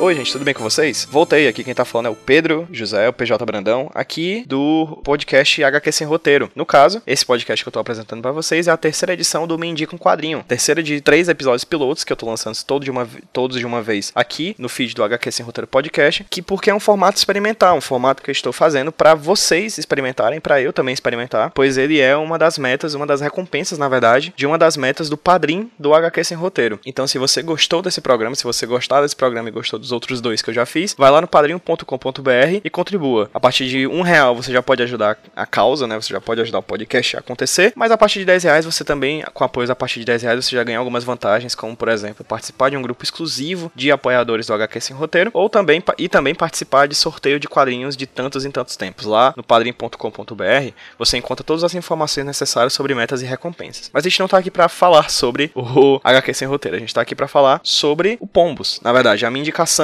Oi, gente, tudo bem com vocês? Voltei aqui, quem tá falando é o Pedro José, o PJ Brandão, aqui do podcast HQ Sem Roteiro. No caso, esse podcast que eu tô apresentando para vocês é a terceira edição do Me Indica um Quadrinho. Terceira de três episódios pilotos que eu tô lançando todo de uma, todos de uma vez aqui no feed do HQ Sem Roteiro Podcast, que porque é um formato experimental, um formato que eu estou fazendo para vocês experimentarem, para eu também experimentar, pois ele é uma das metas, uma das recompensas, na verdade, de uma das metas do padrim do HQ Sem Roteiro. Então, se você gostou desse programa, se você gostar desse programa e gostou dos outros dois que eu já fiz, vai lá no padrinho.com.br e contribua. A partir de um real você já pode ajudar a causa, né? Você já pode ajudar o podcast a acontecer, mas a partir de 10 reais você também, com apoio a partir de 10 reais, você já ganha algumas vantagens, como por exemplo, participar de um grupo exclusivo de apoiadores do HQ Sem Roteiro, ou também, e também participar de sorteio de quadrinhos de tantos em tantos tempos. Lá no padrinho.com.br você encontra todas as informações necessárias sobre metas e recompensas. Mas a gente não tá aqui para falar sobre o HQ Sem Roteiro, a gente tá aqui para falar sobre o Pombos. Na verdade, a minha indicação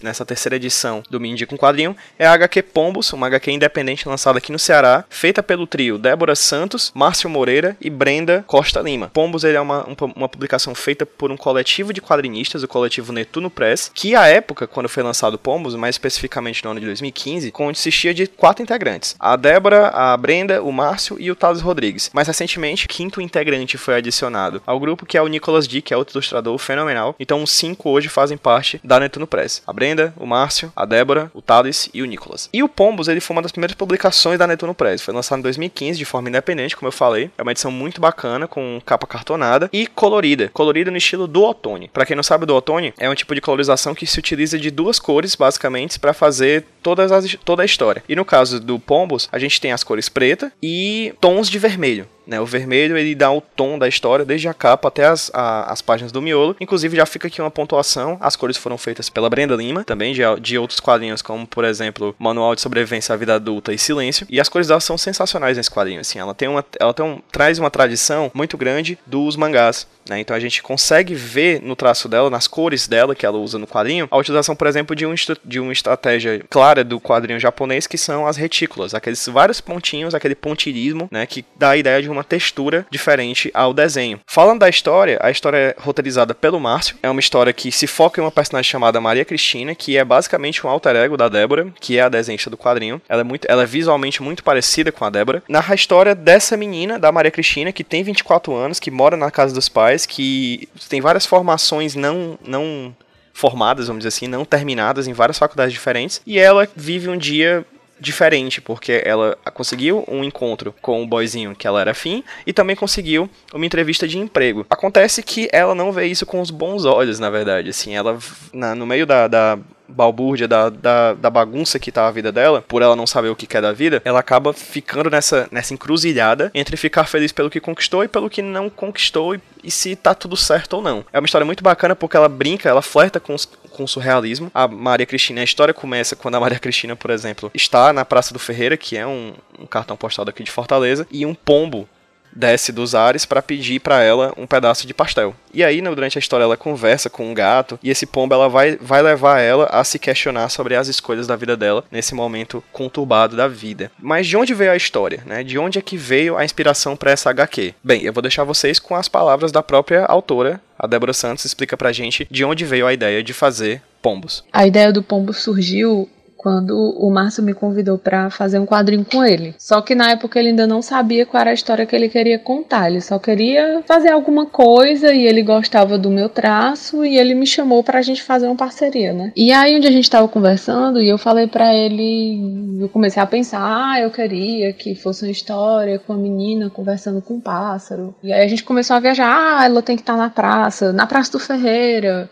nessa terceira edição do Me Indica um Quadrinho, é a HQ Pombos, uma HQ independente lançada aqui no Ceará, feita pelo trio Débora Santos, Márcio Moreira e Brenda Costa Lima. Pombos ele é uma, uma publicação feita por um coletivo de quadrinistas, o coletivo Netuno Press, que à época, quando foi lançado Pombos, mais especificamente no ano de 2015, consistia de quatro integrantes. A Débora, a Brenda, o Márcio e o Thales Rodrigues. Mais recentemente, quinto integrante foi adicionado ao grupo, que é o Nicolas D, que é outro ilustrador fenomenal. Então os cinco hoje fazem parte da Netuno Press a Brenda, o Márcio, a Débora, o Thales e o Nicolas. E o Pombos, ele foi uma das primeiras publicações da Netuno Press. Foi lançado em 2015 de forma independente, como eu falei. É uma edição muito bacana, com capa cartonada e colorida. Colorida no estilo do Otone. Para quem não sabe, do Otone é um tipo de colorização que se utiliza de duas cores, basicamente, para fazer todas as, toda a história. E no caso do Pombos, a gente tem as cores preta e tons de vermelho. Né, o vermelho ele dá o tom da história desde a capa até as, a, as páginas do miolo. Inclusive já fica aqui uma pontuação. As cores foram feitas pela Brenda Lima, também de, de outros quadrinhos, como por exemplo Manual de Sobrevivência à Vida Adulta e Silêncio. E as cores dela são sensacionais nesse quadrinho. Assim, ela tem uma, ela tem um, traz uma tradição muito grande dos mangás. Né? Então a gente consegue ver no traço dela, nas cores dela que ela usa no quadrinho, a utilização, por exemplo, de, um, de uma estratégia clara do quadrinho japonês, que são as retículas, aqueles vários pontinhos, aquele pontilhismo, né, que dá a ideia de uma textura diferente ao desenho. Falando da história, a história é roteirizada pelo Márcio, é uma história que se foca em uma personagem chamada Maria Cristina, que é basicamente um alter ego da Débora, que é a desenhista do quadrinho. Ela é, muito, ela é visualmente muito parecida com a Débora. Narra a história dessa menina, da Maria Cristina, que tem 24 anos, que mora na casa dos pais que tem várias formações não não formadas, vamos dizer assim, não terminadas em várias faculdades diferentes, e ela vive um dia diferente, porque ela conseguiu um encontro com o boyzinho que ela era afim e também conseguiu uma entrevista de emprego. Acontece que ela não vê isso com os bons olhos, na verdade. Assim, ela, na, no meio da, da balbúrdia, da, da, da, bagunça que tá a vida dela, por ela não saber o que quer da vida, ela acaba ficando nessa, nessa encruzilhada entre ficar feliz pelo que conquistou e pelo que não conquistou e, e se tá tudo certo ou não. É uma história muito bacana porque ela brinca, ela flerta com os, com surrealismo. A Maria Cristina, a história começa quando a Maria Cristina, por exemplo, está na Praça do Ferreira, que é um, um cartão postal daqui de Fortaleza, e um pombo desce dos ares para pedir para ela um pedaço de pastel. E aí, né, durante a história, ela conversa com um gato e esse pombo ela vai, vai levar ela a se questionar sobre as escolhas da vida dela nesse momento conturbado da vida. Mas de onde veio a história, né? De onde é que veio a inspiração para essa HQ? Bem, eu vou deixar vocês com as palavras da própria autora, a Débora Santos, explica pra gente de onde veio a ideia de fazer pombos. A ideia do pombo surgiu quando o Márcio me convidou para fazer um quadrinho com ele. Só que na época ele ainda não sabia qual era a história que ele queria contar. Ele só queria fazer alguma coisa e ele gostava do meu traço e ele me chamou para a gente fazer uma parceria, né? E aí onde a gente estava conversando e eu falei para ele, eu comecei a pensar, ah, eu queria que fosse uma história com a menina conversando com um pássaro. E aí a gente começou a viajar, ah, ela tem que estar tá na praça, na Praça do Ferreira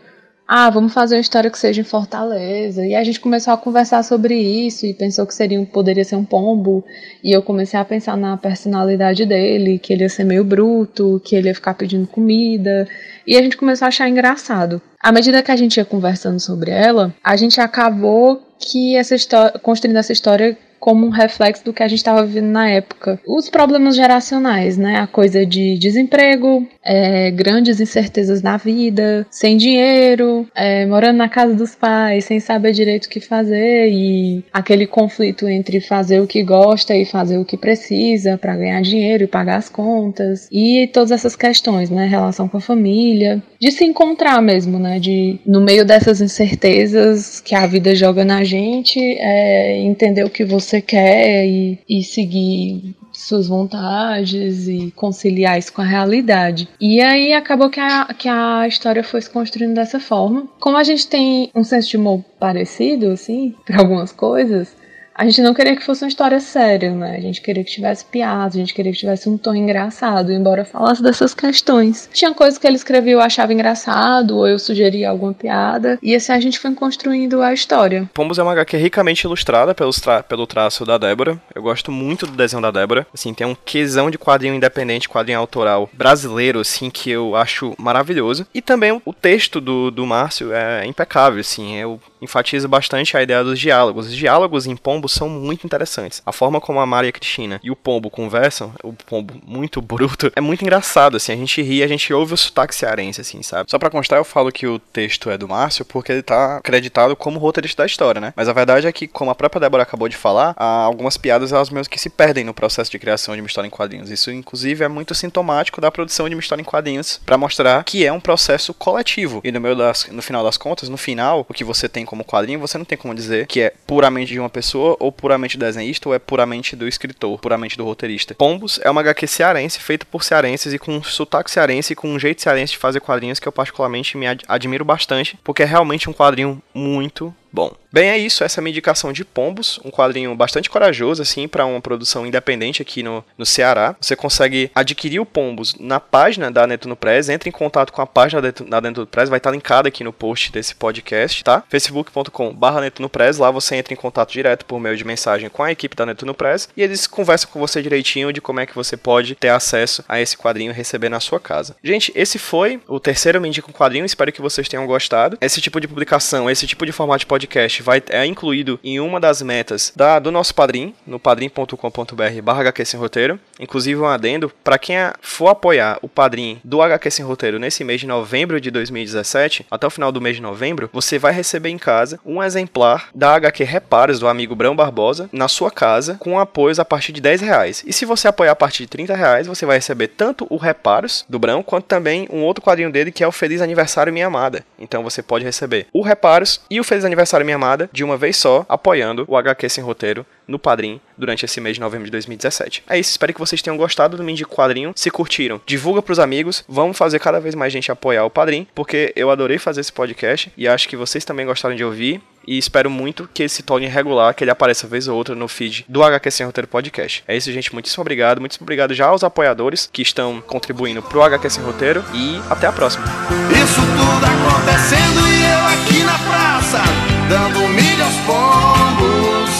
ah, vamos fazer uma história que seja em Fortaleza. E a gente começou a conversar sobre isso e pensou que seria, poderia ser um pombo. E eu comecei a pensar na personalidade dele, que ele ia ser meio bruto, que ele ia ficar pedindo comida. E a gente começou a achar engraçado. À medida que a gente ia conversando sobre ela, a gente acabou que essa história, construindo essa história como um reflexo do que a gente estava vivendo na época. Os problemas geracionais, né? A coisa de desemprego, é, grandes incertezas na vida, sem dinheiro, é, morando na casa dos pais, sem saber direito o que fazer e aquele conflito entre fazer o que gosta e fazer o que precisa para ganhar dinheiro e pagar as contas e todas essas questões, né? Relação com a família, de se encontrar mesmo, né? De no meio dessas incertezas que a vida joga na gente, é, entender o que você quer e, e seguir suas vontades e conciliar isso com a realidade. E aí acabou que a, que a história foi se construindo dessa forma. Como a gente tem um senso de humor parecido, assim, para algumas coisas, a gente não queria que fosse uma história séria, né? A gente queria que tivesse piada, a gente queria que tivesse um tom engraçado, embora falasse dessas questões. Tinha coisas que ele escrevia eu achava engraçado, ou eu sugeria alguma piada, e assim a gente foi construindo a história. Pombos é uma HQ ricamente ilustrada tra pelo traço da Débora. Eu gosto muito do desenho da Débora. Assim, tem um quesão de quadrinho independente, quadrinho autoral brasileiro, assim, que eu acho maravilhoso. E também o texto do, do Márcio é impecável, assim. Eu enfatizo bastante a ideia dos diálogos. Os diálogos em Pombos são muito interessantes. A forma como a Maria Cristina e o Pombo conversam, o Pombo muito bruto, é muito engraçado, assim. A gente ri, a gente ouve o sotaque cearense, assim, sabe? Só pra constar, eu falo que o texto é do Márcio porque ele tá acreditado como roteirista da história, né? Mas a verdade é que, como a própria Débora acabou de falar, algumas piadas elas mesmo que se perdem no processo de criação de uma história em quadrinhos. Isso, inclusive, é muito sintomático da produção de uma história em quadrinhos para mostrar que é um processo coletivo. E no, das, no final das contas, no final, o que você tem como quadrinho, você não tem como dizer que é puramente de uma pessoa ou puramente desenhista ou é puramente do escritor, puramente do roteirista. Pombos é uma HQ cearense, feita por cearenses e com um sotaque cearense e com um jeito cearense de fazer quadrinhos que eu particularmente me admiro bastante, porque é realmente um quadrinho muito bom. Bem, é isso. Essa é a minha indicação de Pombos, um quadrinho bastante corajoso, assim, para uma produção independente aqui no, no Ceará. Você consegue adquirir o Pombos na página da Netuno Press. Entre em contato com a página da Netuno Press, vai estar linkada aqui no post desse podcast, tá? facebook.com.br Netuno Press. Lá você entra em contato direto por meio de mensagem com a equipe da Netuno Press e eles conversam com você direitinho de como é que você pode ter acesso a esse quadrinho e receber na sua casa. Gente, esse foi o terceiro Me Indica um Quadrinho. Espero que vocês tenham gostado. Esse tipo de publicação, esse tipo de formato de podcast vai é incluído em uma das metas da, do nosso padrim, no padrim.com.br barra HQ Sem Roteiro. Inclusive um adendo, para quem for apoiar o padrim do HQ Sem Roteiro nesse mês de novembro de 2017, até o final do mês de novembro, você vai receber em casa um exemplar da HQ Reparos do amigo Brão Barbosa na sua casa, com apoios a partir de 10 reais. E se você apoiar a partir de 30 reais, você vai receber tanto o Reparos do Brão, quanto também um outro quadrinho dele que é o Feliz Aniversário Minha Amada. Então você pode receber o Reparos e o Feliz Aniversário Minha Amada de uma vez só, apoiando o HQ Sem Roteiro no Padrim durante esse mês de novembro de 2017. É isso, espero que vocês tenham gostado do Mindy Quadrinho. Se curtiram, divulga pros amigos. Vamos fazer cada vez mais gente apoiar o Padrim, porque eu adorei fazer esse podcast e acho que vocês também gostaram de ouvir e espero muito que ele se torne regular, que ele apareça vez ou outra no feed do HQ Sem Roteiro Podcast. É isso, gente. Muitíssimo obrigado. Muitíssimo obrigado já aos apoiadores que estão contribuindo pro HQ Sem Roteiro e até a próxima. Isso tudo acontecendo e eu aqui na praça, dando milho aos pombos.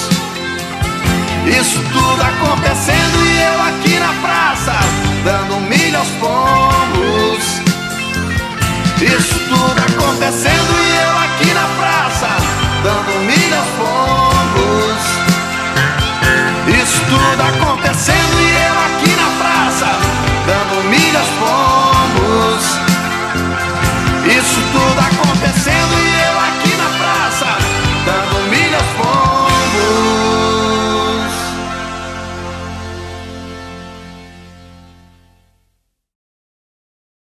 Isso tudo acontecendo e eu aqui na praça,